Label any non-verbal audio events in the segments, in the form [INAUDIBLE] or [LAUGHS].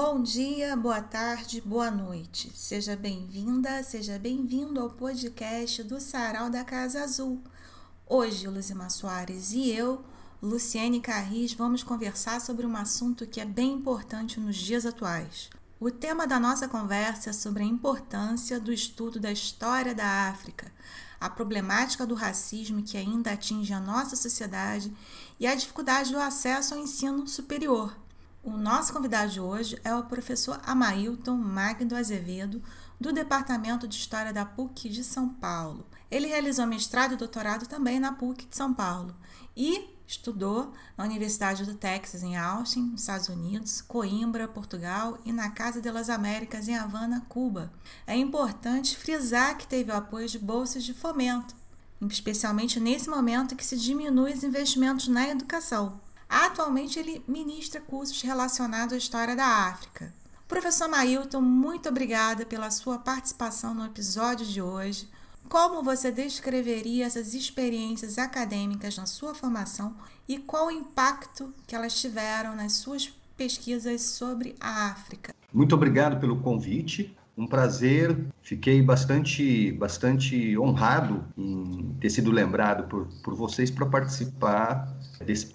Bom dia, boa tarde, boa noite. Seja bem-vinda, seja bem-vindo ao podcast do Sarau da Casa Azul. Hoje, Luzima Soares e eu, Luciene Carris, vamos conversar sobre um assunto que é bem importante nos dias atuais. O tema da nossa conversa é sobre a importância do estudo da história da África, a problemática do racismo que ainda atinge a nossa sociedade e a dificuldade do acesso ao ensino superior. O nosso convidado de hoje é o professor Amailton Magno Azevedo, do Departamento de História da PUC de São Paulo. Ele realizou mestrado e doutorado também na PUC de São Paulo e estudou na Universidade do Texas, em Austin, nos Estados Unidos, Coimbra, Portugal e na Casa de las Américas, em Havana, Cuba. É importante frisar que teve o apoio de bolsas de fomento, especialmente nesse momento que se diminui os investimentos na educação. Atualmente, ele ministra cursos relacionados à história da África. Professor Mailton, muito obrigada pela sua participação no episódio de hoje. Como você descreveria essas experiências acadêmicas na sua formação e qual o impacto que elas tiveram nas suas pesquisas sobre a África? Muito obrigado pelo convite. Um prazer. Fiquei bastante, bastante honrado em ter sido lembrado por, por vocês para participar desse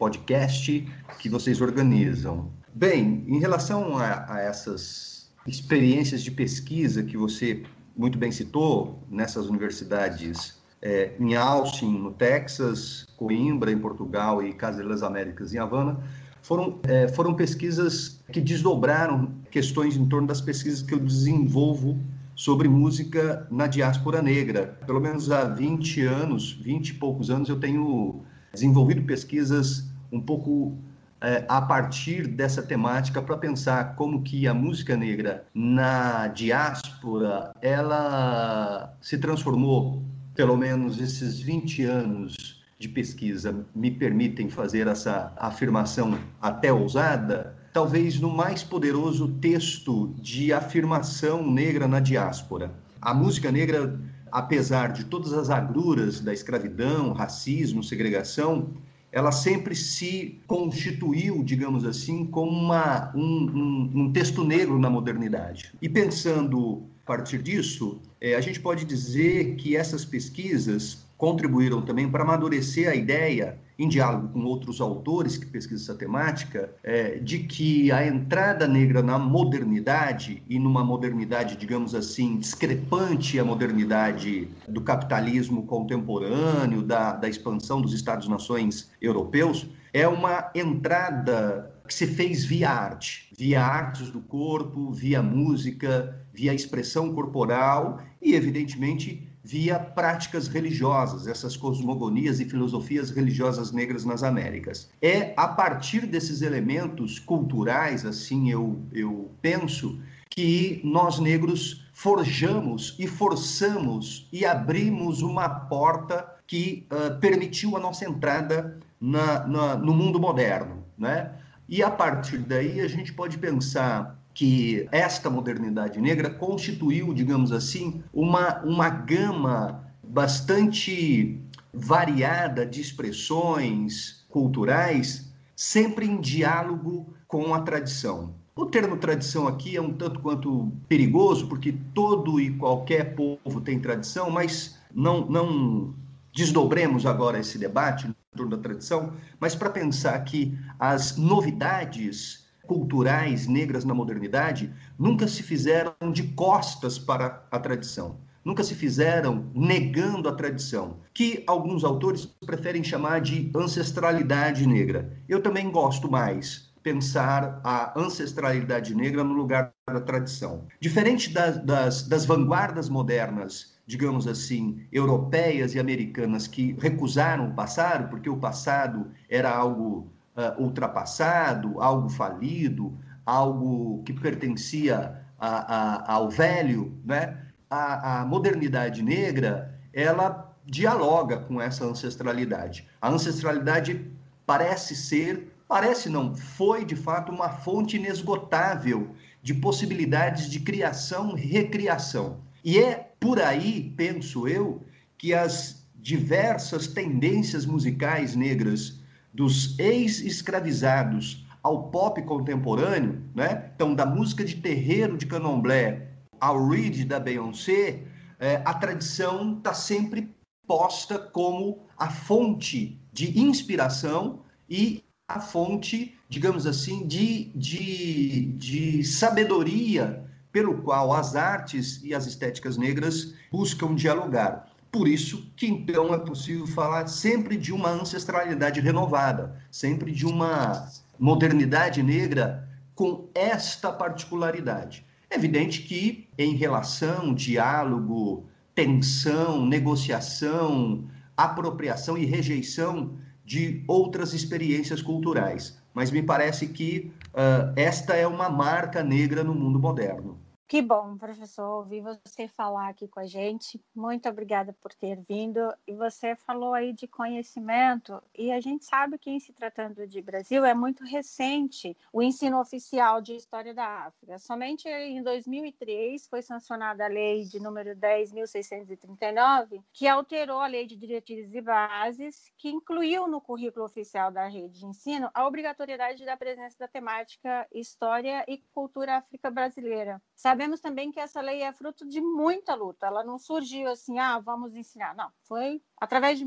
podcast que vocês organizam. Bem, em relação a, a essas experiências de pesquisa que você muito bem citou, nessas universidades é, em Austin, no Texas, Coimbra, em Portugal e Casa das Américas, em Havana, foram, é, foram pesquisas que desdobraram questões em torno das pesquisas que eu desenvolvo sobre música na diáspora negra. Pelo menos há 20 anos, 20 e poucos anos, eu tenho desenvolvido pesquisas um pouco é, a partir dessa temática para pensar como que a música negra na diáspora ela se transformou, pelo menos esses 20 anos de pesquisa me permitem fazer essa afirmação até ousada, talvez no mais poderoso texto de afirmação negra na diáspora. A música negra, apesar de todas as agruras da escravidão, racismo, segregação, ela sempre se constituiu, digamos assim, como uma, um, um, um texto negro na modernidade. E pensando a partir disso, é, a gente pode dizer que essas pesquisas contribuíram também para amadurecer a ideia em diálogo com outros autores que pesquisam essa temática, é, de que a entrada negra na modernidade, e numa modernidade, digamos assim, discrepante à modernidade do capitalismo contemporâneo, da, da expansão dos Estados-nações europeus, é uma entrada que se fez via arte, via artes do corpo, via música, via expressão corporal e, evidentemente, via práticas religiosas, essas cosmogonias e filosofias religiosas negras nas Américas. É a partir desses elementos culturais, assim eu, eu penso, que nós negros forjamos e forçamos e abrimos uma porta que uh, permitiu a nossa entrada na, na, no mundo moderno, né? E a partir daí a gente pode pensar que esta modernidade negra constituiu, digamos assim, uma, uma gama bastante variada de expressões culturais, sempre em diálogo com a tradição. O termo tradição aqui é um tanto quanto perigoso, porque todo e qualquer povo tem tradição, mas não, não desdobremos agora esse debate em torno da tradição, mas para pensar que as novidades culturais negras na modernidade nunca se fizeram de costas para a tradição, nunca se fizeram negando a tradição, que alguns autores preferem chamar de ancestralidade negra. Eu também gosto mais pensar a ancestralidade negra no lugar da tradição. Diferente das, das, das vanguardas modernas digamos assim, europeias e americanas que recusaram o passado, porque o passado era algo uh, ultrapassado, algo falido, algo que pertencia a, a, ao velho, né? A, a modernidade negra, ela dialoga com essa ancestralidade. A ancestralidade parece ser, parece não, foi de fato uma fonte inesgotável de possibilidades de criação e recriação. E é por aí, penso eu, que as diversas tendências musicais negras dos ex-escravizados ao pop contemporâneo, né? Então, da música de terreiro de candomblé ao Reed da Beyoncé, é, a tradição está sempre posta como a fonte de inspiração e a fonte, digamos assim, de, de, de sabedoria pelo qual as artes e as estéticas negras buscam dialogar. Por isso que então é possível falar sempre de uma ancestralidade renovada, sempre de uma modernidade negra com esta particularidade. É evidente que em relação, diálogo, tensão, negociação, apropriação e rejeição de outras experiências culturais. Mas me parece que uh, esta é uma marca negra no mundo moderno. Que bom, professor, ouvir você falar aqui com a gente. Muito obrigada por ter vindo. E você falou aí de conhecimento, e a gente sabe que, em se tratando de Brasil, é muito recente o ensino oficial de História da África. Somente em 2003 foi sancionada a lei de número 10.639, que alterou a lei de diretrizes e bases, que incluiu no currículo oficial da rede de ensino a obrigatoriedade da presença da temática História e Cultura África Brasileira. Sabe Sabemos também que essa lei é fruto de muita luta. Ela não surgiu assim, ah, vamos ensinar. Não, foi através de,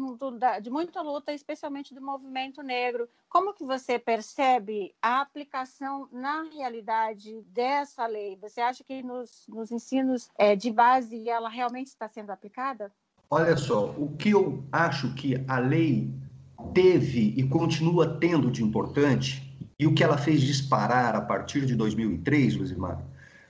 de muita luta, especialmente do movimento negro. Como que você percebe a aplicação na realidade dessa lei? Você acha que nos, nos ensinos é, de base ela realmente está sendo aplicada? Olha só, o que eu acho que a lei teve e continua tendo de importante e o que ela fez disparar a partir de 2003, Luzimar,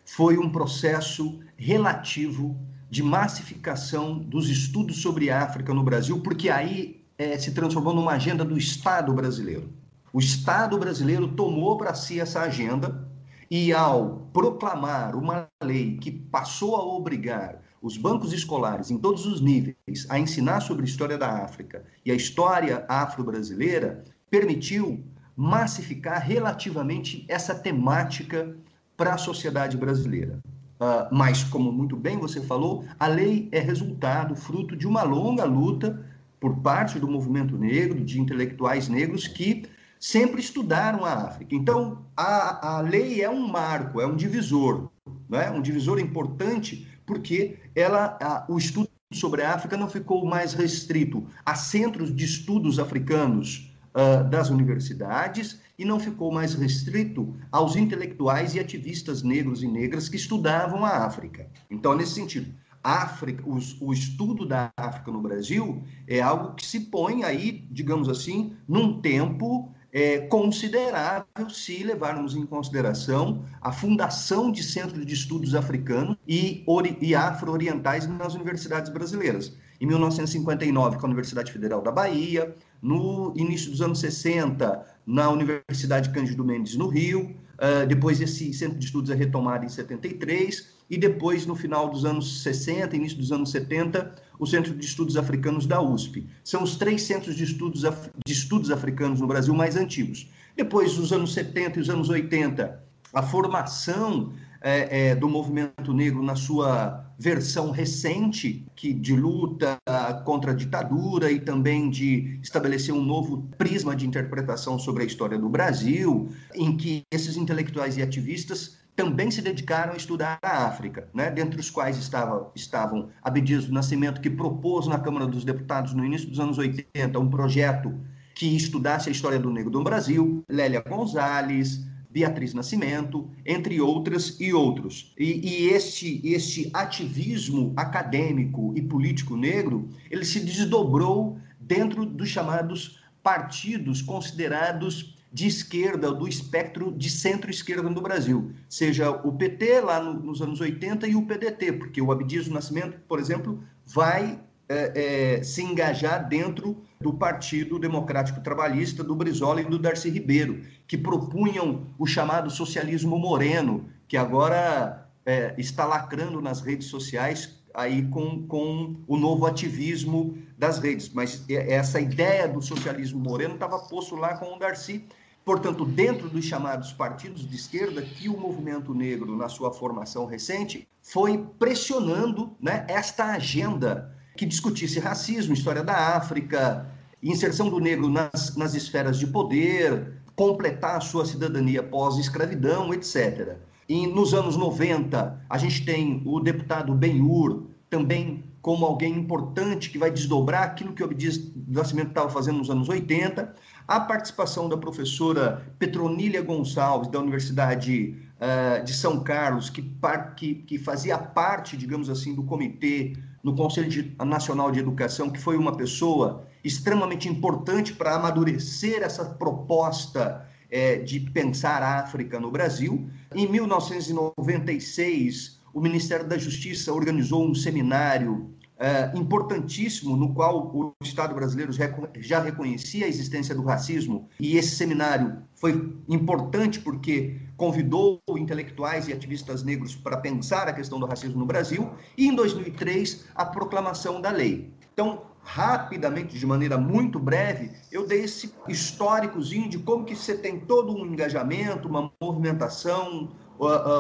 foi um processo relativo de massificação dos estudos sobre África no Brasil, porque aí é, se transformou numa agenda do Estado brasileiro. O Estado brasileiro tomou para si essa agenda e, ao proclamar uma lei que passou a obrigar os bancos escolares em todos os níveis a ensinar sobre a história da África e a história afro-brasileira, permitiu massificar relativamente essa temática para a sociedade brasileira. Uh, mas, como muito bem você falou, a lei é resultado, fruto de uma longa luta por parte do movimento negro, de intelectuais negros que sempre estudaram a África. Então, a, a lei é um marco, é um divisor, né? um divisor importante, porque ela, a, o estudo sobre a África não ficou mais restrito a centros de estudos africanos uh, das universidades e não ficou mais restrito aos intelectuais e ativistas negros e negras que estudavam a África. Então, nesse sentido, África, os, o estudo da África no Brasil é algo que se põe aí, digamos assim, num tempo é, considerável se levarmos em consideração a fundação de centros de estudos africanos e, e afro-orientais nas universidades brasileiras. Em 1959, com a Universidade Federal da Bahia, no início dos anos 60, na Universidade Cândido Mendes, no Rio. Uh, depois, esse centro de estudos é retomado em 73. E depois, no final dos anos 60, início dos anos 70, o Centro de Estudos Africanos da USP. São os três centros de estudos, de estudos africanos no Brasil mais antigos. Depois, os anos 70 e os anos 80, a formação é, é, do movimento negro na sua versão recente, que de luta contra a ditadura e também de estabelecer um novo prisma de interpretação sobre a história do Brasil, em que esses intelectuais e ativistas também se dedicaram a estudar a África, né? dentre os quais estava, estavam Abdias do Nascimento, que propôs na Câmara dos Deputados, no início dos anos 80, um projeto que estudasse a história do negro do Brasil, Lélia Gonzalez, Beatriz Nascimento, entre outras e outros. E, e este, este ativismo acadêmico e político negro, ele se desdobrou dentro dos chamados partidos considerados de esquerda, do espectro de centro-esquerda no Brasil, seja o PT lá no, nos anos 80 e o PDT, porque o Abdias do Nascimento, por exemplo, vai é, é, se engajar dentro do Partido Democrático Trabalhista, do Brizola e do Darcy Ribeiro, que propunham o chamado socialismo moreno, que agora é, está lacrando nas redes sociais aí com, com o novo ativismo das redes. Mas essa ideia do socialismo moreno estava posto lá com o Darcy. Portanto, dentro dos chamados partidos de esquerda, que o movimento negro, na sua formação recente, foi pressionando né, esta agenda que discutisse racismo, história da África, inserção do negro nas, nas esferas de poder, completar a sua cidadania pós-escravidão, etc. E nos anos 90, a gente tem o deputado Benhur, também como alguém importante que vai desdobrar aquilo que o Abdias Nascimento estava fazendo nos anos 80. A participação da professora Petronília Gonçalves, da Universidade uh, de São Carlos, que, que, que fazia parte, digamos assim, do comitê no Conselho Nacional de Educação, que foi uma pessoa extremamente importante para amadurecer essa proposta é, de pensar a África no Brasil. Em 1996, o Ministério da Justiça organizou um seminário é, importantíssimo no qual o Estado brasileiro já reconhecia a existência do racismo e esse seminário foi importante porque convidou intelectuais e ativistas negros para pensar a questão do racismo no Brasil e em 2003 a proclamação da lei. Então, rapidamente, de maneira muito breve, eu dei esse históricozinho de como que você tem todo um engajamento, uma movimentação,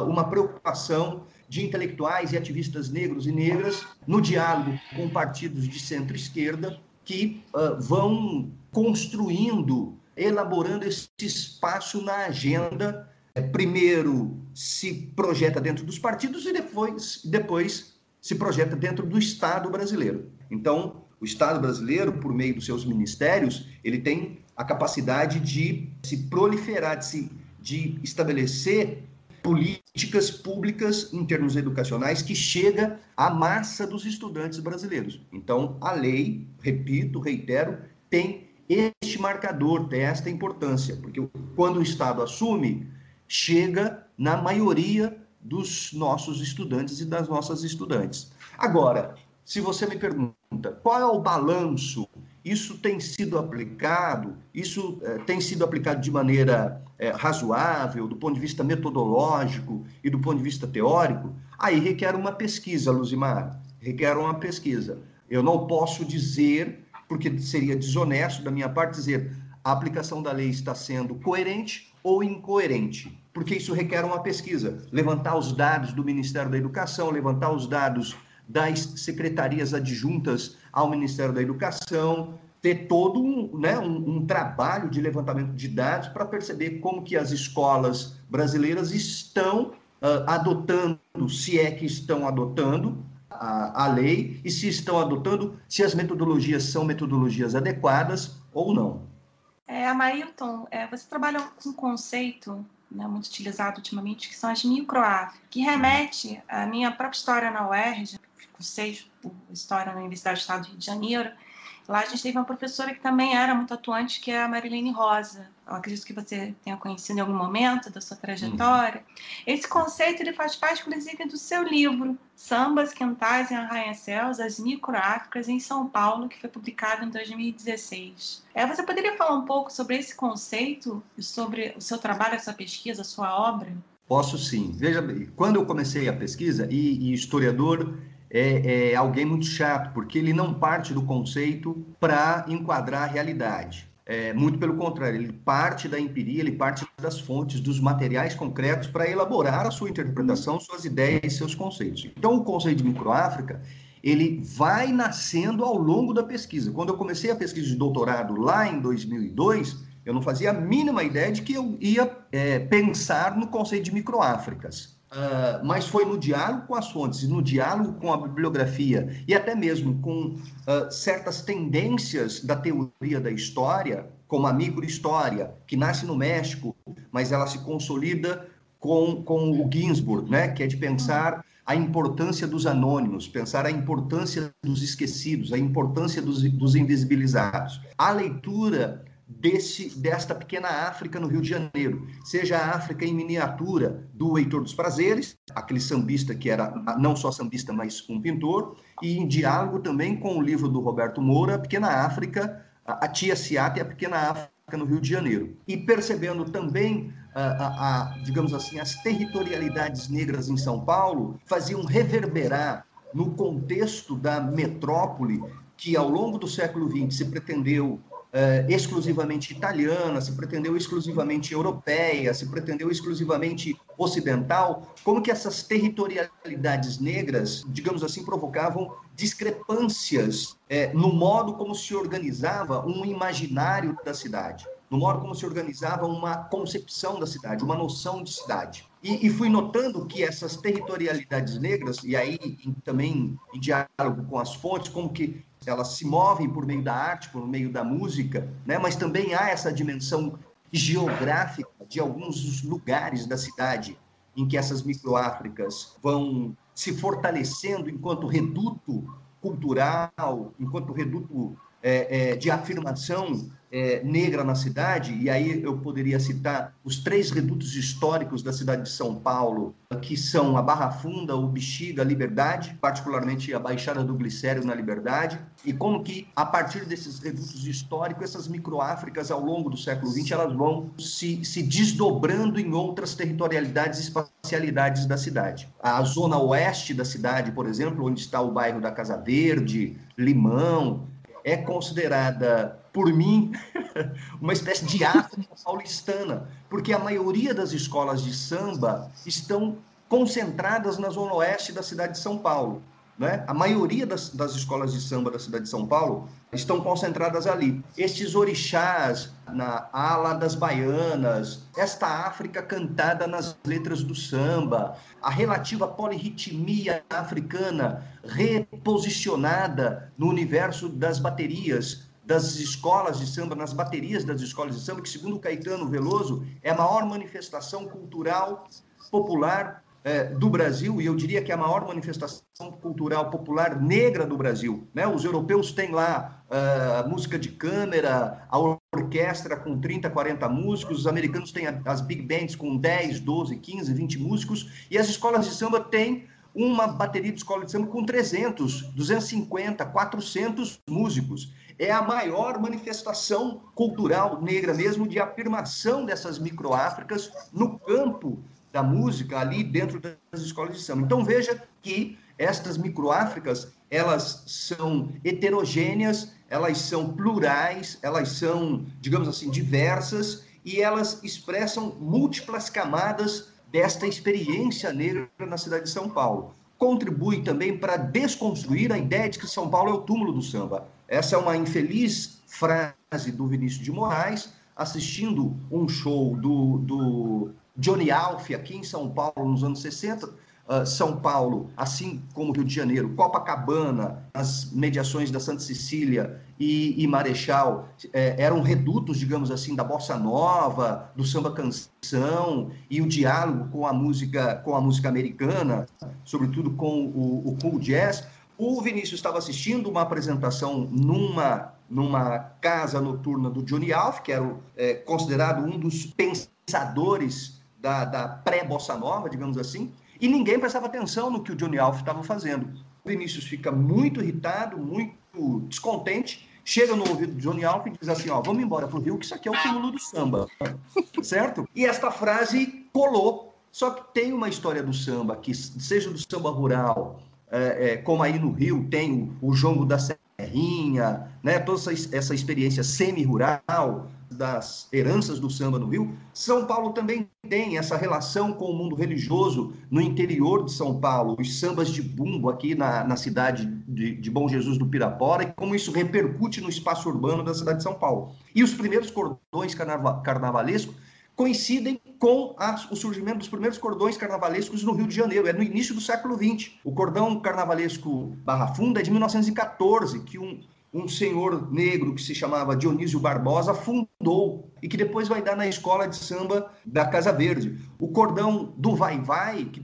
uma preocupação de intelectuais e ativistas negros e negras no diálogo com partidos de centro-esquerda que uh, vão construindo, elaborando esse espaço na agenda. É, primeiro se projeta dentro dos partidos e depois, depois se projeta dentro do Estado brasileiro. Então, o Estado brasileiro, por meio dos seus ministérios, ele tem a capacidade de se proliferar, de, se, de estabelecer políticas públicas em termos educacionais que chega à massa dos estudantes brasileiros. Então, a lei, repito, reitero, tem este marcador, tem esta importância, porque quando o Estado assume, chega na maioria dos nossos estudantes e das nossas estudantes. Agora, se você me pergunta qual é o balanço, isso tem sido aplicado, isso é, tem sido aplicado de maneira é, razoável, do ponto de vista metodológico e do ponto de vista teórico, aí requer uma pesquisa, Luzimar, requer uma pesquisa. Eu não posso dizer, porque seria desonesto da minha parte dizer a aplicação da lei está sendo coerente ou incoerente, porque isso requer uma pesquisa, levantar os dados do Ministério da Educação, levantar os dados das secretarias adjuntas ao Ministério da Educação, ter todo um, né, um, um trabalho de levantamento de dados para perceber como que as escolas brasileiras estão uh, adotando, se é que estão adotando a, a lei, e se estão adotando, se as metodologias são metodologias adequadas ou não. É, Amailton, é, você trabalha com um conceito né, muito utilizado ultimamente, que são as microáfricas, que remete à minha própria história na UERJ, cursei História na Universidade do Estado do Rio de Janeiro, Lá a gente teve uma professora que também era muito atuante, que é a Marilene Rosa. Eu acredito que você tenha conhecido em algum momento da sua trajetória. Uhum. Esse conceito ele faz parte, inclusive, do seu livro, Sambas, Quentais e Arranha-Céus, as Microáfricas em São Paulo, que foi publicado em 2016. É, você poderia falar um pouco sobre esse conceito, sobre o seu trabalho, a sua pesquisa, a sua obra? Posso sim. Veja bem, quando eu comecei a pesquisa, e, e historiador é, é alguém muito chato, porque ele não parte do conceito para enquadrar a realidade. É, muito pelo contrário, ele parte da empiria, ele parte das fontes, dos materiais concretos para elaborar a sua interpretação, suas ideias e seus conceitos. Então, o conceito de microáfrica, ele vai nascendo ao longo da pesquisa. Quando eu comecei a pesquisa de doutorado lá em 2002, eu não fazia a mínima ideia de que eu ia é, pensar no conceito de microáfricas. Uh, mas foi no diálogo com as fontes, no diálogo com a bibliografia e até mesmo com uh, certas tendências da teoria da história, como a microhistória, que nasce no México, mas ela se consolida com, com o Ginsburg, né, que é de pensar a importância dos anônimos, pensar a importância dos esquecidos, a importância dos, dos invisibilizados. A leitura desse, desta pequena África no Rio de Janeiro, seja a África em miniatura do Heitor dos Prazeres, aquele sambista que era não só sambista, mas um pintor, e em diálogo também com o livro do Roberto Moura, a Pequena África, a, Tia Ciata e a Pequena África no Rio de Janeiro. E percebendo também, a, a, a, digamos assim, as territorialidades negras em São Paulo faziam reverberar no contexto da metrópole que ao longo do século XX se pretendeu uh, exclusivamente italiana, se pretendeu exclusivamente europeia, se pretendeu exclusivamente ocidental, como que essas territorialidades negras, digamos assim, provocavam discrepâncias é, no modo como se organizava um imaginário da cidade. No modo como se organizava uma concepção da cidade, uma noção de cidade. E, e fui notando que essas territorialidades negras, e aí em, também em diálogo com as fontes, como que elas se movem por meio da arte, por meio da música, né? mas também há essa dimensão geográfica de alguns lugares da cidade em que essas microáfricas vão se fortalecendo enquanto reduto cultural, enquanto reduto é, é, de afirmação é, negra na cidade, e aí eu poderia citar os três redutos históricos da cidade de São Paulo, que são a Barra Funda, o Bexiga, a Liberdade, particularmente a Baixada do Glicério na Liberdade, e como que, a partir desses redutos históricos, essas microáfricas, ao longo do século XX, elas vão se, se desdobrando em outras territorialidades e espacialidades da cidade. A zona oeste da cidade, por exemplo, onde está o bairro da Casa Verde, Limão, é considerada, por mim, [LAUGHS] uma espécie de África paulistana, porque a maioria das escolas de samba estão concentradas na zona oeste da cidade de São Paulo. Né? A maioria das, das escolas de samba da cidade de São Paulo estão concentradas ali. Estes orixás na ala das baianas, esta África cantada nas letras do samba, a relativa polirritmia africana reposicionada no universo das baterias, das escolas de samba, nas baterias das escolas de samba, que, segundo Caetano Veloso, é a maior manifestação cultural popular é, do Brasil, e eu diria que é a maior manifestação cultural popular negra do Brasil. Né? Os europeus têm lá uh, música de câmera, a orquestra com 30, 40 músicos, os americanos têm as big bands com 10, 12, 15, 20 músicos, e as escolas de samba têm uma bateria de escola de samba com 300, 250, 400 músicos. É a maior manifestação cultural negra mesmo de afirmação dessas microáfricas no campo da música ali dentro das escolas de samba. Então veja que estas microáfricas, elas são heterogêneas, elas são plurais, elas são, digamos assim, diversas e elas expressam múltiplas camadas desta experiência negra na cidade de São Paulo. Contribui também para desconstruir a ideia de que São Paulo é o túmulo do samba. Essa é uma infeliz frase do Vinícius de Moraes, assistindo um show do, do Johnny Alf aqui em São Paulo nos anos 60, uh, ah, São Paulo, assim como Rio de Janeiro, Copacabana, as mediações da Santa Cecília e, e Marechal eh, eram redutos, digamos assim, da bossa nova, do samba canção e o diálogo com a música, com a música americana, sobretudo com o, o cool jazz. O Vinícius estava assistindo uma apresentação numa numa casa noturna do Johnny Alf, que era é, considerado um dos pensadores da, da pré-bossa nova, digamos assim, e ninguém prestava atenção no que o Johnny Alf estava fazendo. O Vinícius fica muito irritado, muito descontente, chega no ouvido do Johnny Alf e diz assim, ó, vamos embora pro Rio, que isso aqui é o túmulo do samba, [LAUGHS] certo? E esta frase colou, só que tem uma história do samba, que seja do samba rural, é, é, como aí no Rio tem o, o da serrinha, né, toda essa, essa experiência semi-rural, das heranças do samba no Rio, São Paulo também tem essa relação com o mundo religioso no interior de São Paulo, os sambas de bumbo aqui na, na cidade de, de Bom Jesus do Pirapora, e como isso repercute no espaço urbano da cidade de São Paulo. E os primeiros cordões carnava, carnavalescos coincidem com o surgimento dos primeiros cordões carnavalescos no Rio de Janeiro, é no início do século XX. O cordão carnavalesco Barra Funda é de 1914, que um, um senhor negro que se chamava Dionísio Barbosa fundou e que depois vai dar na escola de samba da Casa Verde. O cordão do Vai Vai, que,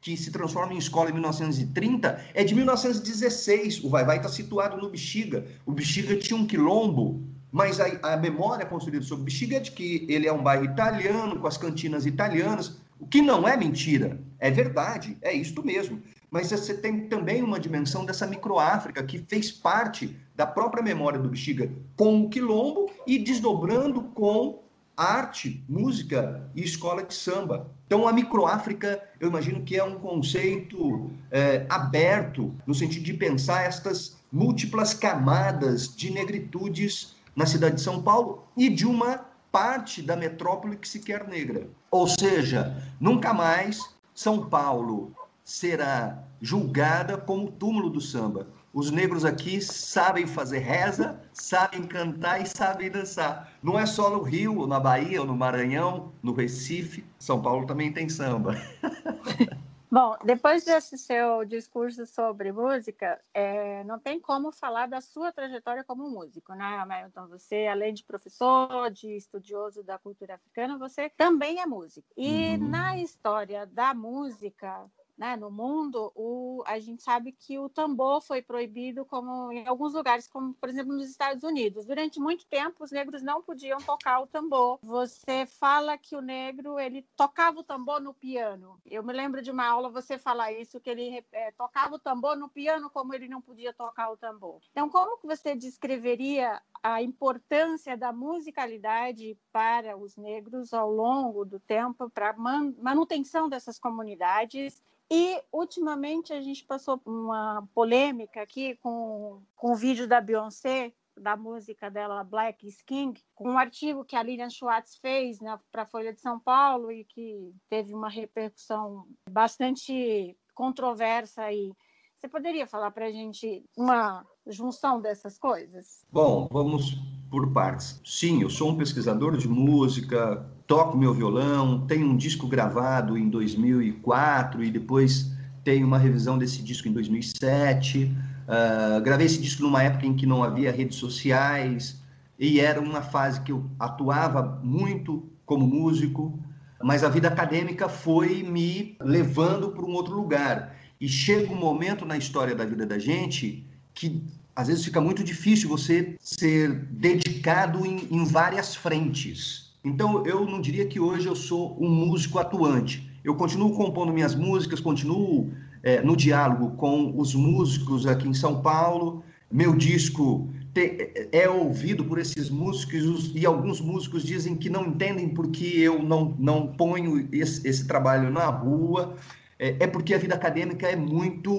que se transforma em escola em 1930, é de 1916. O Vai Vai está situado no Bexiga. O Bexiga tinha um quilombo, mas a, a memória construída sobre o Bexiga é de que ele é um bairro italiano, com as cantinas italianas, o que não é mentira, é verdade, é isto mesmo mas você tem também uma dimensão dessa microáfrica que fez parte da própria memória do Bexiga com o quilombo e desdobrando com arte, música e escola de samba. Então, a microáfrica, eu imagino que é um conceito é, aberto no sentido de pensar estas múltiplas camadas de negritudes na cidade de São Paulo e de uma parte da metrópole que se quer negra. Ou seja, nunca mais São Paulo será julgada como o túmulo do samba. os negros aqui sabem fazer reza, sabem cantar e sabem dançar. Não é só no Rio, ou na Bahia, ou no Maranhão, no Recife. São Paulo também tem samba. [LAUGHS] Bom, depois desse seu discurso sobre música, é, não tem como falar da sua trajetória como músico, né, Hamilton? Você, além de professor, de estudioso da cultura africana, você também é músico. E uhum. na história da música, né, no mundo, o, a gente sabe que o tambor foi proibido como em alguns lugares, como por exemplo nos Estados Unidos. Durante muito tempo, os negros não podiam tocar o tambor. Você fala que o negro ele tocava o tambor no piano. Eu me lembro de uma aula você falar isso que ele é, tocava o tambor no piano como ele não podia tocar o tambor. Então, como que você descreveria a importância da musicalidade para os negros ao longo do tempo para manutenção dessas comunidades e, ultimamente, a gente passou uma polêmica aqui com, com o vídeo da Beyoncé, da música dela Black is King, com um artigo que a Lilian Schwartz fez né, para a Folha de São Paulo e que teve uma repercussão bastante controversa aí. Você poderia falar para a gente uma junção dessas coisas? Bom, vamos por partes. Sim, eu sou um pesquisador de música, toco meu violão, tenho um disco gravado em 2004 e depois tenho uma revisão desse disco em 2007. Uh, ah, gravei esse disco numa época em que não havia redes sociais e era uma fase que eu atuava muito como músico, mas a vida acadêmica foi me levando para um outro lugar. E chega um momento na história da vida da gente que às vezes fica muito difícil você ser dedicado em, em várias frentes. Então, eu não diria que hoje eu sou um músico atuante. Eu continuo compondo minhas músicas, continuo é, no diálogo com os músicos aqui em São Paulo. Meu disco te, é ouvido por esses músicos e alguns músicos dizem que não entendem porque eu não, não ponho esse, esse trabalho na rua. É, é porque a vida acadêmica é muito,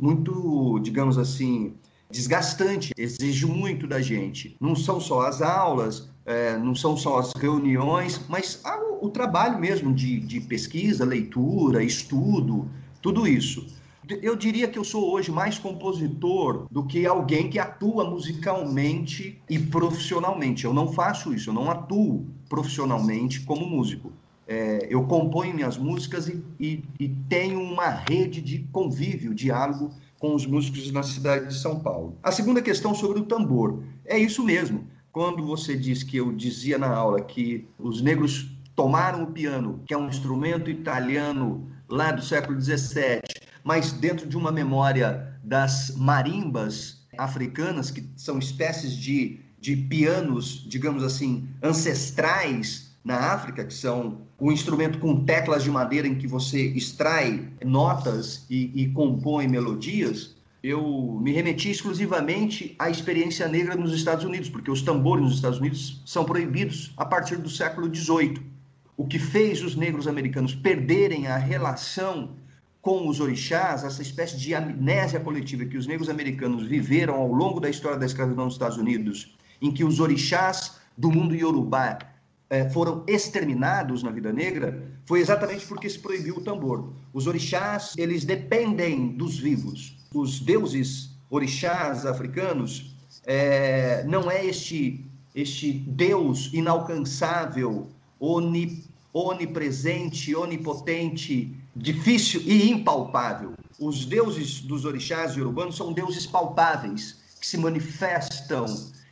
muito, digamos assim, desgastante, exige muito da gente. Não são só as aulas, é, não são só as reuniões, mas o, o trabalho mesmo de, de pesquisa, leitura, estudo, tudo isso. Eu diria que eu sou hoje mais compositor do que alguém que atua musicalmente e profissionalmente. Eu não faço isso, eu não atuo profissionalmente como músico. É, eu componho minhas músicas e, e, e tenho uma rede de convívio, diálogo com os músicos na cidade de São Paulo. A segunda questão sobre o tambor. É isso mesmo. Quando você diz que eu dizia na aula que os negros tomaram o piano, que é um instrumento italiano lá do século XVII, mas dentro de uma memória das marimbas africanas, que são espécies de, de pianos, digamos assim, ancestrais na África, que são um instrumento com teclas de madeira em que você extrai notas e, e compõe melodias, eu me remeti exclusivamente à experiência negra nos Estados Unidos, porque os tambores nos Estados Unidos são proibidos a partir do século XVIII. O que fez os negros americanos perderem a relação com os orixás, essa espécie de amnésia coletiva que os negros americanos viveram ao longo da história da escravidão nos Estados Unidos, em que os orixás do mundo iorubá é, foram exterminados na vida negra foi exatamente porque se proibiu o tambor. Os orixás, eles dependem dos vivos. Os deuses orixás africanos é, não é este, este Deus inalcançável, oni, onipresente, onipotente, difícil e impalpável. Os deuses dos orixás urbanos são deuses palpáveis, que se manifestam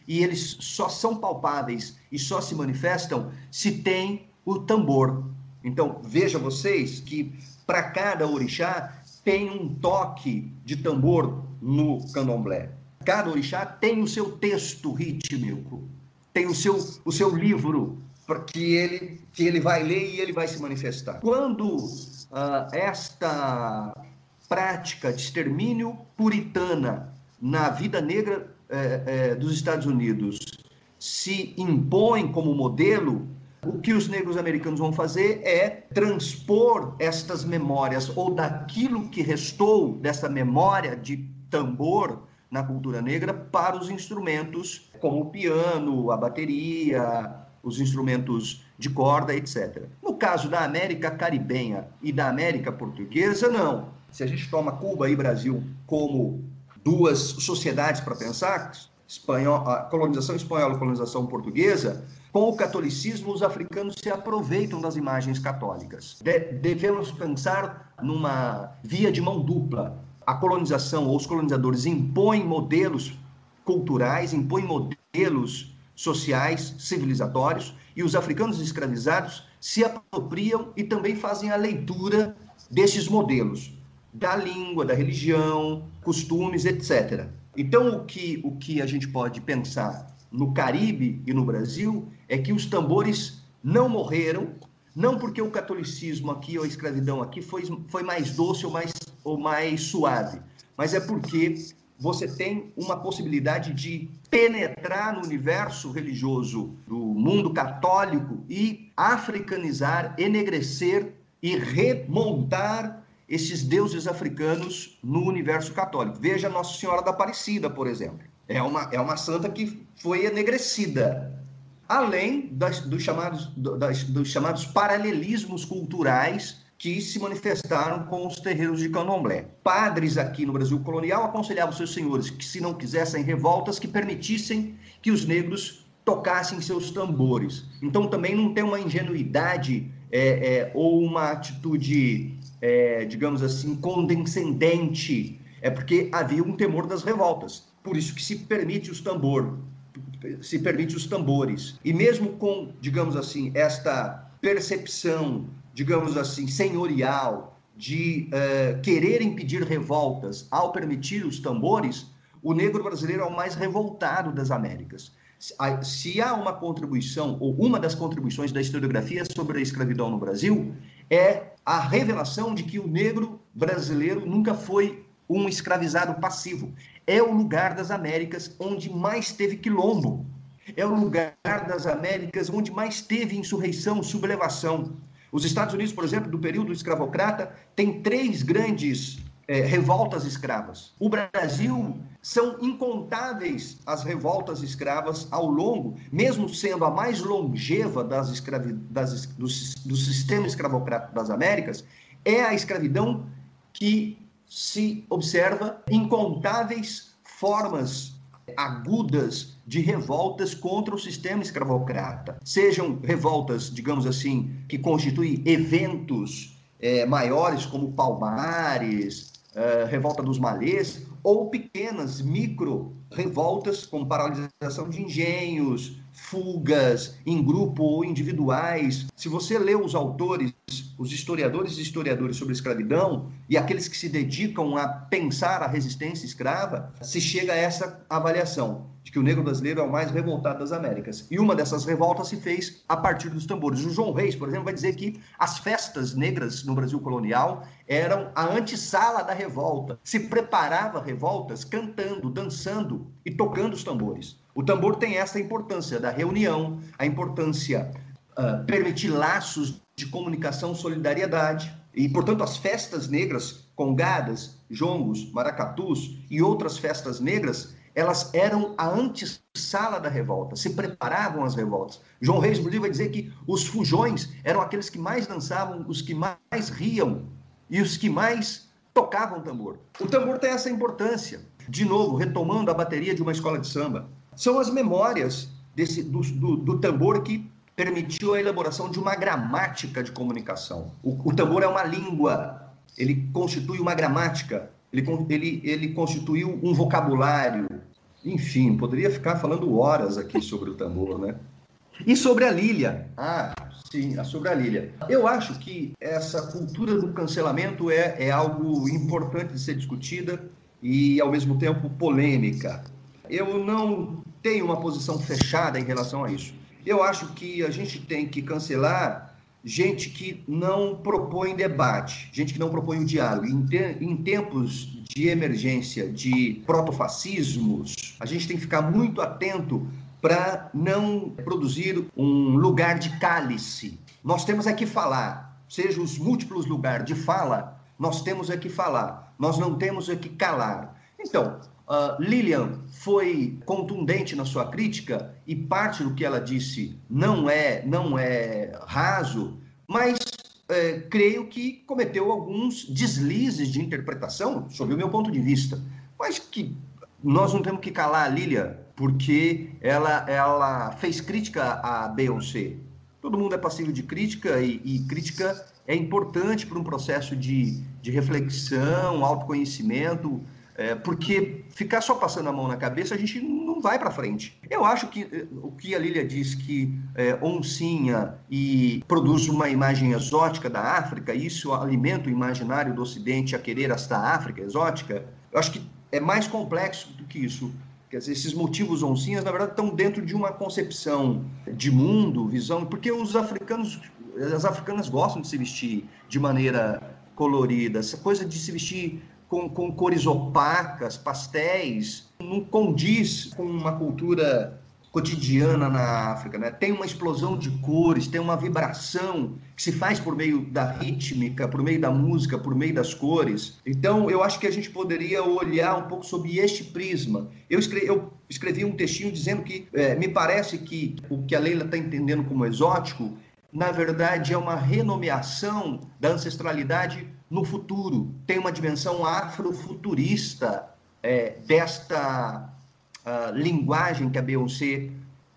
e eles só são palpáveis e só se manifestam se tem o tambor. Então, veja vocês que para cada orixá tem um toque de tambor no candomblé. Cada orixá tem o seu texto rítmico, tem o seu, o seu livro que ele, que ele vai ler e ele vai se manifestar. Quando uh, esta prática de extermínio puritana na vida negra é, é, dos Estados Unidos se impõe como modelo, o que os negros americanos vão fazer é transpor estas memórias ou daquilo que restou dessa memória de tambor na cultura negra para os instrumentos como o piano, a bateria, os instrumentos de corda, etc. No caso da América caribenha e da América portuguesa, não. Se a gente toma Cuba e Brasil como duas sociedades para pensar, espanhol, a colonização espanhola e colonização portuguesa, com o catolicismo, os africanos se aproveitam das imagens católicas. De, devemos pensar numa via de mão dupla. A colonização ou os colonizadores impõem modelos culturais, impõem modelos sociais, civilizatórios, e os africanos escravizados se apropriam e também fazem a leitura desses modelos, da língua, da religião, costumes, etc. Então, o que, o que a gente pode pensar no Caribe e no Brasil é que os tambores não morreram, não porque o catolicismo aqui ou a escravidão aqui foi, foi mais doce ou mais, ou mais suave, mas é porque você tem uma possibilidade de penetrar no universo religioso do mundo católico e africanizar, enegrecer e remontar esses deuses africanos no universo católico. Veja Nossa Senhora da Aparecida, por exemplo. É uma, é uma santa que foi enegrecida. Além das, dos, chamados, das, dos chamados paralelismos culturais que se manifestaram com os terreiros de candomblé. Padres aqui no Brasil colonial aconselhavam seus senhores que, se não quisessem revoltas, que permitissem que os negros tocassem seus tambores. Então também não tem uma ingenuidade é, é, ou uma atitude, é, digamos assim, condescendente. É porque havia um temor das revoltas. Por isso que se permite os tambor, se permite os tambores. E mesmo com, digamos assim, esta percepção digamos assim, senhorial, de uh, querer impedir revoltas ao permitir os tambores, o negro brasileiro é o mais revoltado das Américas. Se há uma contribuição, ou uma das contribuições da historiografia sobre a escravidão no Brasil, é a revelação de que o negro brasileiro nunca foi um escravizado passivo. É o lugar das Américas onde mais teve quilombo. É o lugar das Américas onde mais teve insurreição, sublevação. Os Estados Unidos, por exemplo, do período escravocrata, tem três grandes é, revoltas escravas. O Brasil são incontáveis as revoltas escravas ao longo, mesmo sendo a mais longeva das escravi, das, do, do sistema escravocrata das Américas, é a escravidão que se observa incontáveis formas agudas de revoltas contra o sistema escravocrata. Sejam revoltas, digamos assim, que constituem eventos é, maiores, como Palmares, é, Revolta dos Malês, ou pequenas, micro revoltas, como paralisação de engenhos, fugas em grupo ou individuais. Se você lê os autores, os historiadores e historiadores sobre a escravidão e aqueles que se dedicam a pensar a resistência escrava, se chega a essa avaliação de que o negro brasileiro é o mais revoltado das Américas. E uma dessas revoltas se fez a partir dos tambores. O João Reis, por exemplo, vai dizer que as festas negras no Brasil colonial eram a antessala da revolta. Se preparava revoltas cantando, dançando e tocando os tambores. O tambor tem essa importância da reunião, a importância uh, permitir laços de comunicação, solidariedade. E, portanto, as festas negras, congadas, jongos, maracatus e outras festas negras, elas eram a antessala da revolta, se preparavam as revoltas. João Reis, inclusive, vai dizer que os fujões eram aqueles que mais dançavam, os que mais riam e os que mais tocavam tambor. O tambor tem essa importância. De novo, retomando a bateria de uma escola de samba são as memórias desse, do, do, do tambor que permitiu a elaboração de uma gramática de comunicação. O, o, tambor é uma língua, ele constitui uma gramática, ele, ele, ele constituiu um vocabulário. Enfim, poderia ficar falando horas aqui sobre o tambor, né? E sobre a Lília. Ah, sim, sobre a Lília. Eu acho que essa cultura do cancelamento é, é algo importante de ser discutida e, ao mesmo tempo, polêmica. Eu não tenho uma posição fechada em relação a isso. Eu acho que a gente tem que cancelar gente que não propõe debate, gente que não propõe o diálogo. Em, te, em tempos de emergência, de protofascismos, a gente tem que ficar muito atento para não produzir um lugar de cálice. Nós temos é que falar, seja os múltiplos lugares de fala, nós temos é que falar, nós não temos é que calar. Então, Uh, Lilian foi contundente na sua crítica e parte do que ela disse não é não é raso, mas é, creio que cometeu alguns deslizes de interpretação, sob o meu ponto de vista. mas que nós não temos que calar a Lilia porque ela, ela fez crítica à Beyoncé. Todo mundo é passivo de crítica e, e crítica é importante para um processo de, de reflexão, autoconhecimento, é, porque ficar só passando a mão na cabeça, a gente não vai para frente. Eu acho que é, o que a Lília diz que é, oncinha e produz uma imagem exótica da África, isso alimenta o imaginário do Ocidente a querer esta África exótica, eu acho que é mais complexo do que isso. Quer dizer, esses motivos oncinhas, na verdade, estão dentro de uma concepção de mundo, visão, porque os africanos, as africanas gostam de se vestir de maneira colorida, essa coisa de se vestir com, com cores opacas, pastéis, não condiz com uma cultura cotidiana na África, né? Tem uma explosão de cores, tem uma vibração que se faz por meio da rítmica, por meio da música, por meio das cores. Então, eu acho que a gente poderia olhar um pouco sobre este prisma. Eu escrevi, eu escrevi um textinho dizendo que é, me parece que o que a Leila está entendendo como exótico, na verdade, é uma renomeação da ancestralidade no futuro. Tem uma dimensão afrofuturista é, desta linguagem que a Beyoncé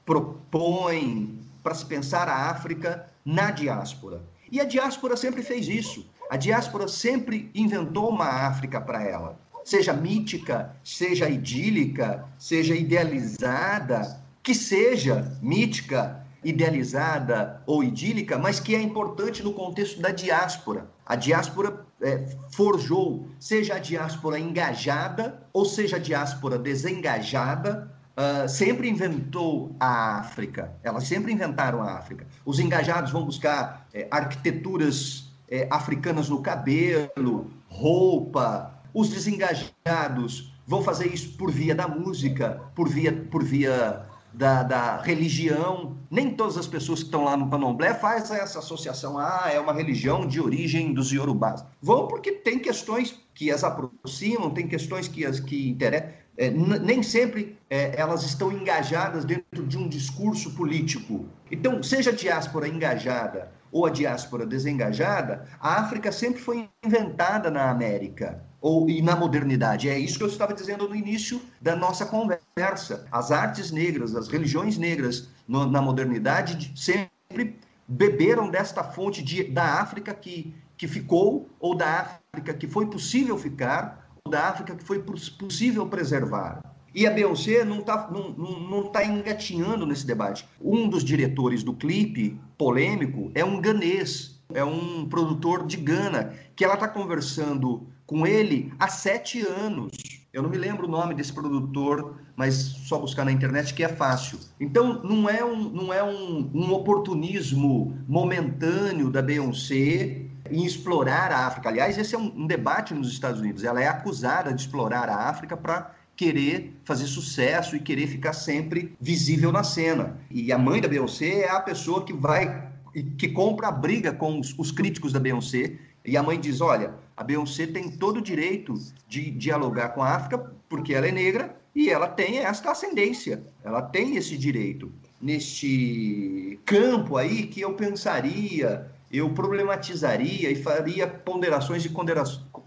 propõe para se pensar a África na diáspora. E a diáspora sempre fez isso. A diáspora sempre inventou uma África para ela, seja mítica, seja idílica, seja idealizada, que seja mítica, idealizada ou idílica, mas que é importante no contexto da diáspora. A diáspora é, forjou, seja a diáspora engajada ou seja a diáspora desengajada, uh, sempre inventou a África. Elas sempre inventaram a África. Os engajados vão buscar é, arquiteturas é, africanas no cabelo, roupa. Os desengajados vão fazer isso por via da música, por via, por via da, da, religião. Nem todas as pessoas que estão lá no Candomblé fazem essa associação. Ah, é uma religião de origem dos Yorubás. Vão porque tem questões que as aproximam, tem questões que as que interessam. É, nem sempre é, elas estão engajadas dentro de um discurso político. Então, seja a diáspora engajada ou a diáspora desengajada, a África sempre foi inventada na América ou e na modernidade. É isso que eu estava dizendo no início da nossa conversa. As artes negras, as religiões negras no, na modernidade sempre beberam desta fonte de, da África que, que ficou, ou da África que foi possível ficar, ou da África que foi possível preservar. E a Beyoncé não está não, não, tá engatinhando nesse debate. Um dos diretores do clipe polêmico é um ganês, é um produtor de Gana, que ela está conversando com ele há sete anos. Eu não me lembro o nome desse produtor, mas só buscar na internet que é fácil. Então, não é um, não é um, um oportunismo momentâneo da Beyoncé em explorar a África. Aliás, esse é um, um debate nos Estados Unidos. Ela é acusada de explorar a África para querer fazer sucesso e querer ficar sempre visível na cena. E a mãe da Beyoncé é a pessoa que vai que compra a briga com os, os críticos da Beyoncé e a mãe diz: olha, a Beyoncé tem todo o direito de dialogar com a África, porque ela é negra e ela tem esta ascendência, ela tem esse direito. Neste campo aí que eu pensaria, eu problematizaria e faria ponderações e,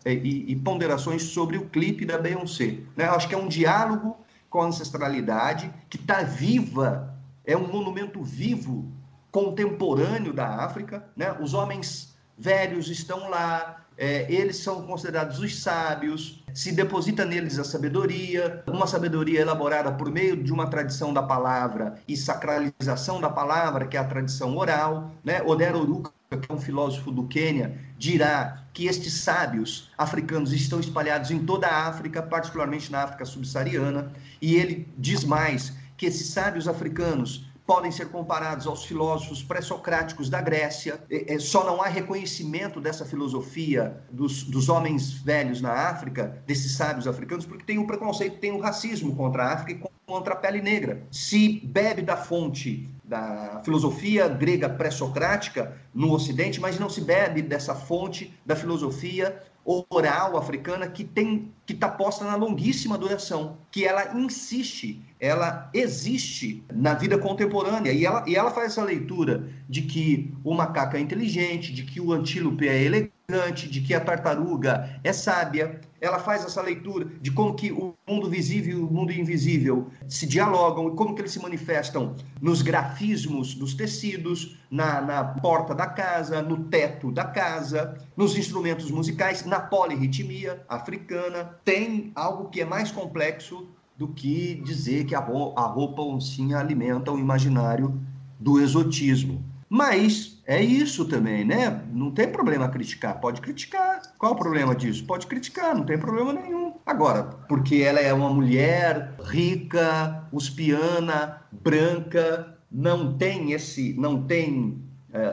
e, e ponderações sobre o clipe da Beyoncé. Né? Acho que é um diálogo com a ancestralidade que está viva, é um monumento vivo, contemporâneo da África. Né? Os homens velhos estão lá, é, eles são considerados os sábios, se deposita neles a sabedoria, uma sabedoria elaborada por meio de uma tradição da palavra e sacralização da palavra, que é a tradição oral. Né? Oder Oruka, que é um filósofo do Quênia, dirá que estes sábios africanos estão espalhados em toda a África, particularmente na África subsaariana, e ele diz mais que esses sábios africanos podem ser comparados aos filósofos pré-socráticos da Grécia. É, só não há reconhecimento dessa filosofia dos, dos homens velhos na África, desses sábios africanos, porque tem o preconceito, tem o racismo contra a África e contra a pele negra. Se bebe da fonte da filosofia grega pré-socrática no Ocidente, mas não se bebe dessa fonte da filosofia oral africana que tem que está posta na longuíssima duração, que ela insiste, ela existe na vida contemporânea. E ela, e ela faz essa leitura de que o macaco é inteligente, de que o antílope é elegante, de que a tartaruga é sábia. Ela faz essa leitura de como que o mundo visível e o mundo invisível se dialogam e como que eles se manifestam nos grafismos dos tecidos, na, na porta da casa, no teto da casa, nos instrumentos musicais, na polirritmia africana. Tem algo que é mais complexo do que dizer que a roupa oncinha alimenta o imaginário do exotismo. Mas é isso também, né? Não tem problema criticar, pode criticar. Qual o problema disso? Pode criticar, não tem problema nenhum. Agora, porque ela é uma mulher rica, uspiana, branca, não tem esse, não tem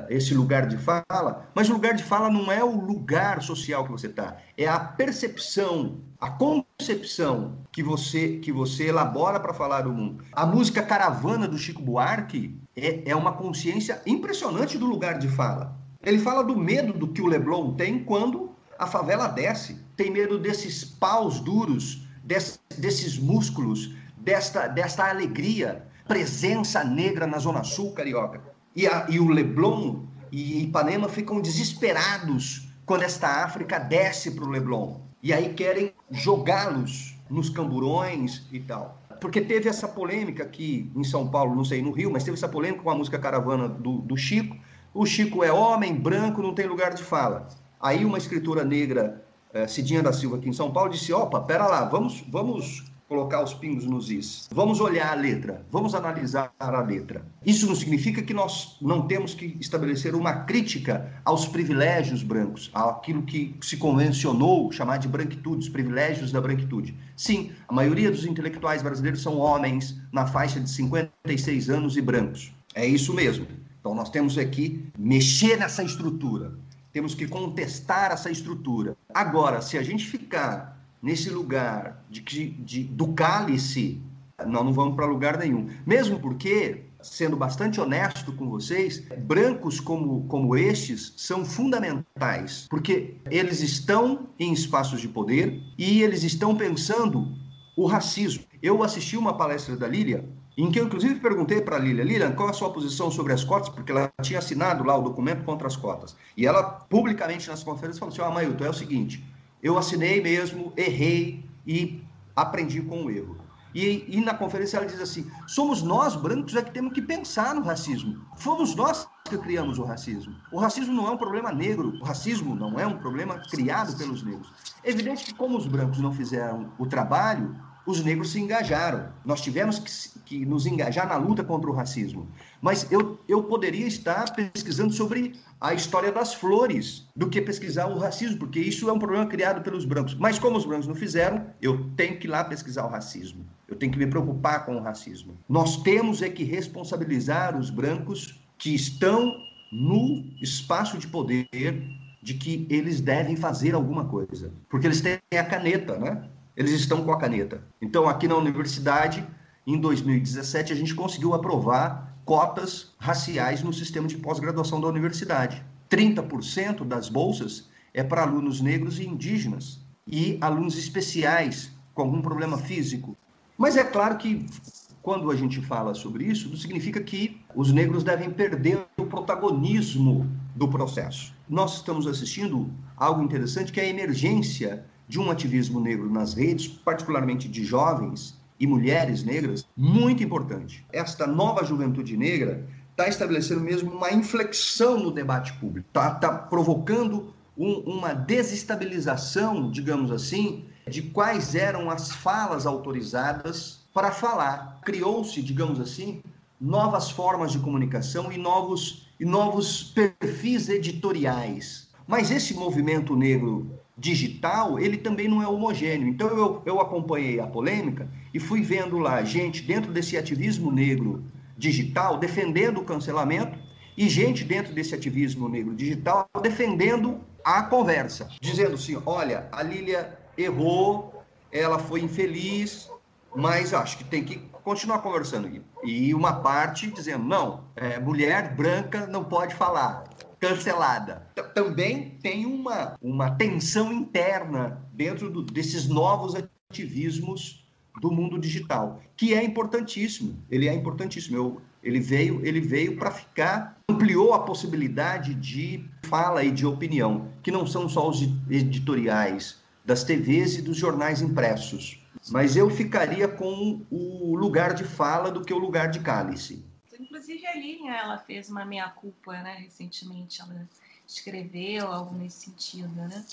esse lugar de fala, mas o lugar de fala não é o lugar social que você está, é a percepção, a concepção que você que você elabora para falar do mundo. A música Caravana do Chico Buarque é, é uma consciência impressionante do lugar de fala. Ele fala do medo do que o Leblon tem quando a favela desce. Tem medo desses paus duros, des, desses músculos, desta, desta alegria, presença negra na Zona Sul carioca. E, a, e o Leblon e Ipanema ficam desesperados quando esta África desce para o Leblon. E aí querem jogá-los nos camburões e tal porque teve essa polêmica aqui em São Paulo, não sei no Rio, mas teve essa polêmica com a música Caravana do, do Chico. O Chico é homem, branco, não tem lugar de fala. Aí uma escritora negra, eh, Cidinha da Silva, aqui em São Paulo, disse: opa, pera lá, vamos, vamos colocar os pingos nos is. Vamos olhar a letra, vamos analisar a letra. Isso não significa que nós não temos que estabelecer uma crítica aos privilégios brancos, àquilo que se convencionou chamar de branquitude, os privilégios da branquitude. Sim, a maioria dos intelectuais brasileiros são homens na faixa de 56 anos e brancos. É isso mesmo. Então nós temos aqui mexer nessa estrutura. Temos que contestar essa estrutura. Agora, se a gente ficar nesse lugar de, de, do cálice, nós não vamos para lugar nenhum. Mesmo porque, sendo bastante honesto com vocês, brancos como, como estes são fundamentais, porque eles estão em espaços de poder e eles estão pensando o racismo. Eu assisti uma palestra da Lília, em que eu inclusive perguntei para a Lília, Lília, qual a sua posição sobre as cotas? Porque ela tinha assinado lá o documento contra as cotas. E ela, publicamente nas conferências, falou assim, ó, oh, Mailton, é o seguinte, eu assinei mesmo, errei e aprendi com o erro. E, e, na conferência ela diz assim: somos nós, brancos, é que temos que pensar no racismo. Fomos nós que criamos o racismo. O racismo não é um problema negro, o racismo não é um problema criado pelos negros. É evidente que, como os brancos não fizeram o trabalho, os negros se engajaram. Nós tivemos que, que, nos engajar na luta contra o racismo. Mas eu, eu poderia estar pesquisando sobre a história das flores do que pesquisar o racismo, porque isso é um problema criado pelos brancos. Mas como os brancos não fizeram, eu tenho que ir lá pesquisar o racismo. Eu tenho que me preocupar com o racismo. Nós temos é que responsabilizar os brancos que estão no espaço de poder de que eles devem fazer alguma coisa. Porque eles têm a caneta, né? Eles estão com a caneta. Então, aqui na universidade, em 2017, a gente conseguiu aprovar cotas raciais no sistema de pós-graduação da universidade. 30% das bolsas é para alunos negros e indígenas e alunos especiais com algum problema físico. Mas é claro que quando a gente fala sobre isso, não significa que os negros devem perder o protagonismo do processo. Nós estamos assistindo algo interessante que é a emergência de um ativismo negro nas redes, particularmente de jovens e mulheres negras, muito importante. Esta nova juventude negra está estabelecendo mesmo uma inflexão no debate público, está tá provocando um, uma desestabilização, digamos assim, de quais eram as falas autorizadas para falar. Criou-se, digamos assim, novas formas de comunicação e novos, e novos perfis editoriais. Mas esse movimento negro digital, ele também não é homogêneo. Então eu, eu acompanhei a polêmica e fui vendo lá gente dentro desse ativismo negro digital defendendo o cancelamento e gente dentro desse ativismo negro digital defendendo a conversa, dizendo assim: olha, a Lília errou, ela foi infeliz, mas acho que tem que continuar conversando. E uma parte dizendo: não, é, mulher branca não pode falar. Cancelada. Também tem uma, uma tensão interna dentro do, desses novos ativismos do mundo digital, que é importantíssimo. Ele é importantíssimo. Eu, ele veio, ele veio para ficar, ampliou a possibilidade de fala e de opinião, que não são só os editoriais das TVs e dos jornais impressos. Mas eu ficaria com o lugar de fala do que o lugar de cálice. Inclusive a Linha, ela fez uma meia-culpa, né? Recentemente ela escreveu algo nesse sentido, né?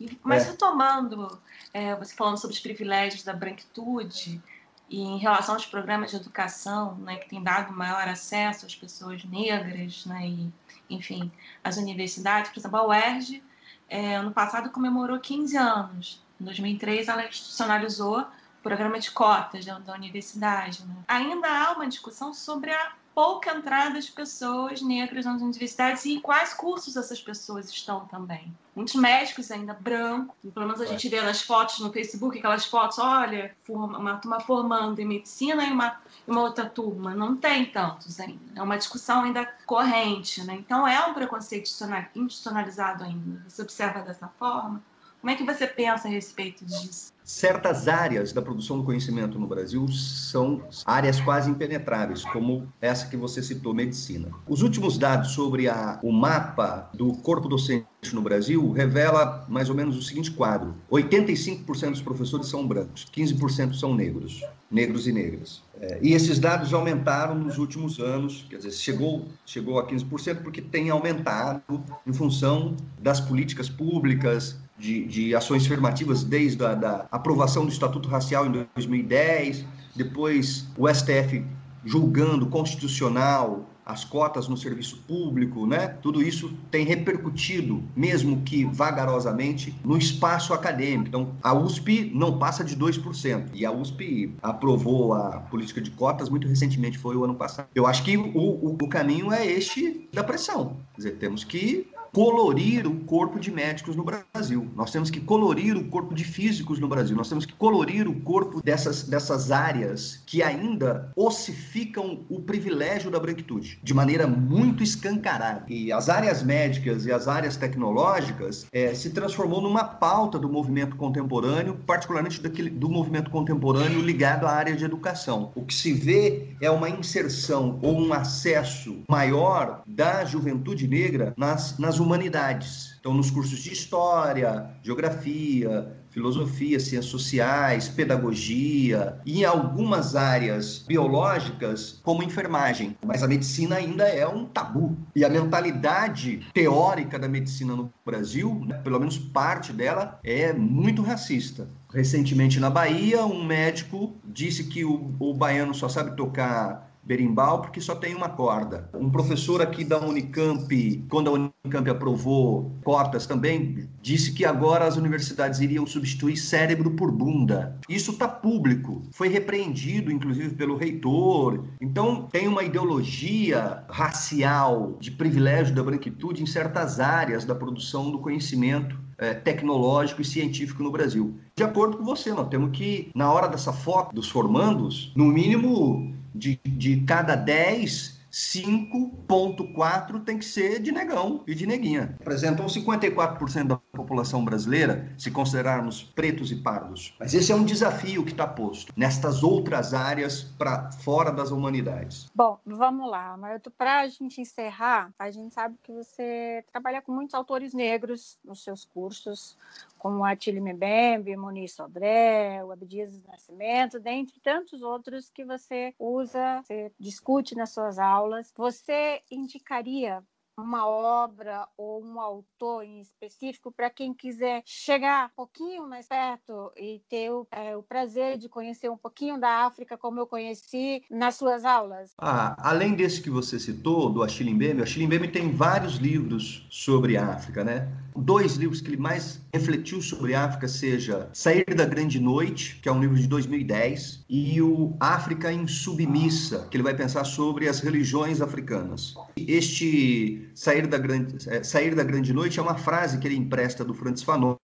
E, mas é. retomando, é, você falando sobre os privilégios da branquitude, e em relação aos programas de educação, né, que tem dado maior acesso às pessoas negras, né, e, enfim, às universidades, por exemplo, a UERJ, é, ano passado comemorou 15 anos. Em 2003, ela institucionalizou o programa de cotas da, da universidade. Né? Ainda há uma discussão sobre a pouca entrada de pessoas negras nas universidades e em quais cursos essas pessoas estão também. Muitos médicos ainda brancos, pelo menos a gente vê nas fotos no Facebook, aquelas fotos, olha, uma turma formando em medicina e uma, uma outra turma. Não tem tantos ainda. É uma discussão ainda corrente, né? Então é um preconceito institucionalizado ainda. Você observa dessa forma? Como é que você pensa a respeito disso? Certas áreas da produção do conhecimento no Brasil são áreas quase impenetráveis, como essa que você citou, medicina. Os últimos dados sobre a, o mapa do corpo docente no Brasil revela mais ou menos o seguinte quadro: 85% dos professores são brancos, 15% são negros, negros e negras. É, e esses dados aumentaram nos últimos anos, quer dizer, chegou, chegou a 15% porque tem aumentado em função das políticas públicas, de, de ações afirmativas desde a da aprovação do Estatuto Racial em 2010, depois o STF julgando constitucional as cotas no serviço público, né? Tudo isso tem repercutido, mesmo que vagarosamente, no espaço acadêmico. Então, a USP não passa de 2%. E a USP aprovou a política de cotas muito recentemente, foi o ano passado. Eu acho que o, o, o caminho é este da pressão. Quer dizer, temos que colorir o corpo de médicos no Brasil. Nós temos que colorir o corpo de físicos no Brasil. Nós temos que colorir o corpo dessas, dessas áreas que ainda ossificam o privilégio da branquitude de maneira muito escancarada. E as áreas médicas e as áreas tecnológicas é, se transformou numa pauta do movimento contemporâneo, particularmente daquele, do movimento contemporâneo ligado à área de educação. O que se vê é uma inserção ou um acesso maior da juventude negra nas, nas humanidades. Então, nos cursos de história, geografia, filosofia, ciências sociais, pedagogia e em algumas áreas biológicas, como enfermagem. Mas a medicina ainda é um tabu. E a mentalidade teórica da medicina no Brasil, né, pelo menos parte dela, é muito racista. Recentemente na Bahia, um médico disse que o, o baiano só sabe tocar berimbau porque só tem uma corda. Um professor aqui da Unicamp, quando a Unicamp aprovou cotas também, disse que agora as universidades iriam substituir cérebro por bunda. Isso está público, foi repreendido inclusive pelo reitor. Então tem uma ideologia racial de privilégio da branquitude em certas áreas da produção do conhecimento é, tecnológico e científico no Brasil. De acordo com você, nós temos que, na hora dessa foto dos formandos, no mínimo de, de cada 10 5,4 tem que ser de negão e de neguinha. Representam 54% da população brasileira, se considerarmos pretos e pardos. Mas esse é um desafio que está posto nestas outras áreas para fora das humanidades. Bom, vamos lá, Maroto. Para a gente encerrar, a gente sabe que você trabalha com muitos autores negros nos seus cursos, como Atílio Mbembe, Muniz Sodré, o Abdias Nascimento, dentre tantos outros que você usa, você discute nas suas aulas. Você indicaria uma obra ou um autor em específico para quem quiser chegar um pouquinho mais perto e ter o, é, o, prazer de conhecer um pouquinho da África como eu conheci nas suas aulas? Ah, além desse que você citou, do Achille Mbembe, o Achille Mbembe tem vários livros sobre a África, né? Dois livros que ele mais refletiu sobre a África seja Sair da Grande Noite, que é um livro de 2010, e o África em Submissa, que ele vai pensar sobre as religiões africanas. Este Sair da Grande, é, Sair da Grande Noite é uma frase que ele empresta do Francis Fanon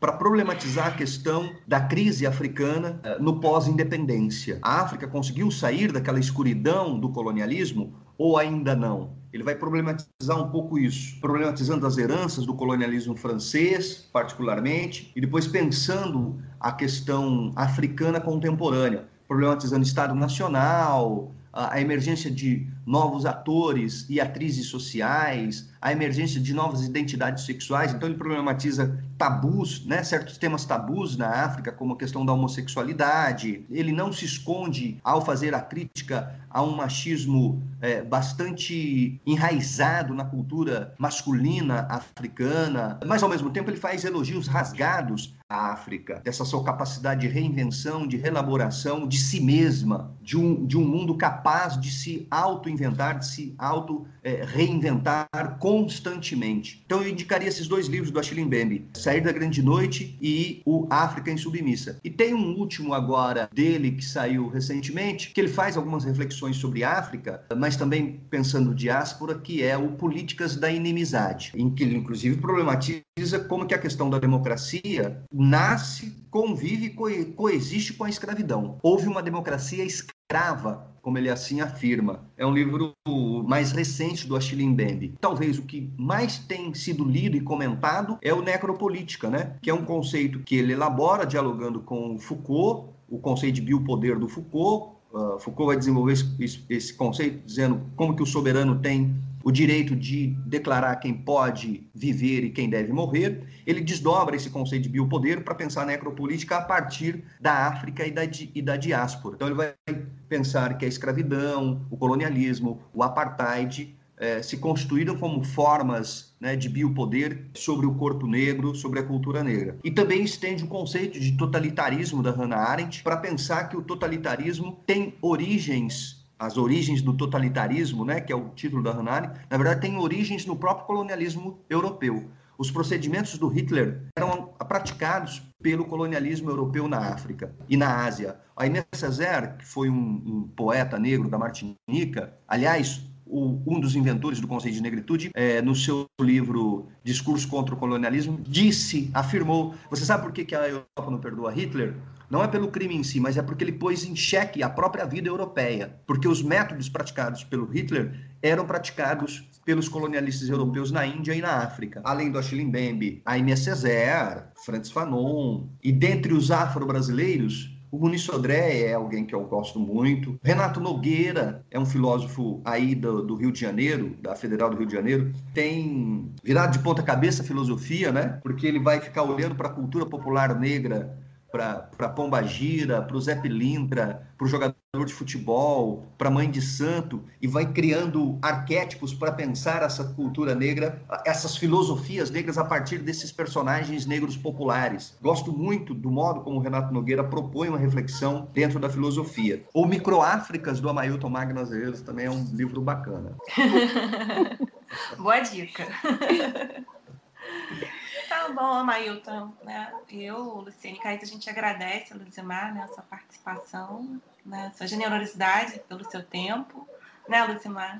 para problematizar a questão da crise africana é, no pós-independência. A África conseguiu sair daquela escuridão do colonialismo ou ainda não? ele vai problematizar um pouco isso, problematizando as heranças do colonialismo francês, particularmente, e depois pensando a questão africana contemporânea, problematizando Estado Nacional, a emergência de novos atores e atrizes sociais, a emergência de novas identidades sexuais. Então, ele problematiza tabus, né, certos temas tabus na África, como a questão da homossexualidade. Ele não se esconde ao fazer a crítica a um machismo é, bastante enraizado na cultura masculina africana, mas ao mesmo tempo ele faz elogios rasgados à África, dessa sua capacidade de reinvenção, de relaboração de si mesma, de um, de um mundo capaz de se auto-inventar, de se auto-reinventar é, constantemente. Então eu indicaria esses dois livros do Achille Mbembe, Sair da Grande Noite e o África em Submissa. E tem um último agora dele que saiu recentemente, que ele faz algumas reflexões sobre África, mas também pensando diáspora, que é o Políticas da Inimizade, em que ele inclusive problematiza como que a questão da democracia nasce, convive e co coexiste com a escravidão. Houve uma democracia escrava como ele assim afirma. É um livro mais recente do Achille Mbembe. Talvez o que mais tem sido lido e comentado é o necropolítica, né? que é um conceito que ele elabora dialogando com Foucault, o conceito de biopoder do Foucault. Uh, Foucault vai desenvolver esse, esse conceito dizendo como que o soberano tem o direito de declarar quem pode viver e quem deve morrer, ele desdobra esse conceito de biopoder para pensar na necropolítica a partir da África e da, e da diáspora. Então, ele vai pensar que a escravidão, o colonialismo, o apartheid eh, se constituíram como formas né, de biopoder sobre o corpo negro, sobre a cultura negra. E também estende o conceito de totalitarismo da Hannah Arendt para pensar que o totalitarismo tem origens as origens do totalitarismo, né, que é o título da Hannah na verdade tem origens no próprio colonialismo europeu. Os procedimentos do Hitler eram praticados pelo colonialismo europeu na África e na Ásia. A Inês Césaire, que foi um, um poeta negro da Martinica, aliás, o, um dos inventores do conceito de negritude, é, no seu livro Discurso contra o Colonialismo, disse, afirmou: Você sabe por que, que a Europa não perdoa Hitler? Não é pelo crime em si, mas é porque ele pôs em xeque a própria vida europeia. Porque os métodos praticados pelo Hitler eram praticados pelos colonialistas europeus na Índia e na África. Além do Achille Mbembe, Aimé Césaire, Francis Fanon, e dentre os afro-brasileiros, o Muniz Sodré é alguém que eu gosto muito. Renato Nogueira é um filósofo aí do, do, Rio de Janeiro, da Federal do Rio de Janeiro. Tem virado de ponta cabeça a filosofia, né? Porque ele vai ficar olhando para a cultura popular negra para Pomba Gira, para o Zé Pilintra, para o jogador de futebol, para a mãe de santo, e vai criando arquétipos para pensar essa cultura negra, essas filosofias negras a partir desses personagens negros populares. Gosto muito do modo como o Renato Nogueira propõe uma reflexão dentro da filosofia. O Microáfricas, do Amailton Magno Azevedo, também é um livro bacana. [LAUGHS] Boa dica. [LAUGHS] Tá bom, Amailton. Né? Eu, Luciane Caíta, a gente agradece a Luzimar né, a sua participação, né, sua generosidade pelo seu tempo. Né, Luzimar?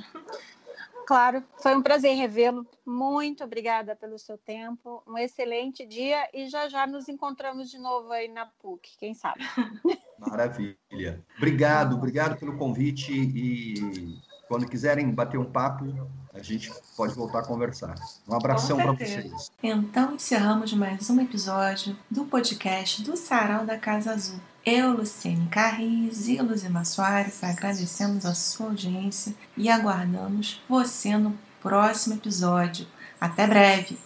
Claro, foi um prazer revê-lo. Muito obrigada pelo seu tempo. Um excelente dia e já já nos encontramos de novo aí na PUC, quem sabe. [LAUGHS] Maravilha. Obrigado, obrigado pelo convite e quando quiserem bater um papo, a gente pode voltar a conversar. Um abração para vocês. Então encerramos mais um episódio do podcast do Sarau da Casa Azul. Eu, Luciene Carriz e Luzima Soares agradecemos a sua audiência e aguardamos você no próximo episódio. Até breve!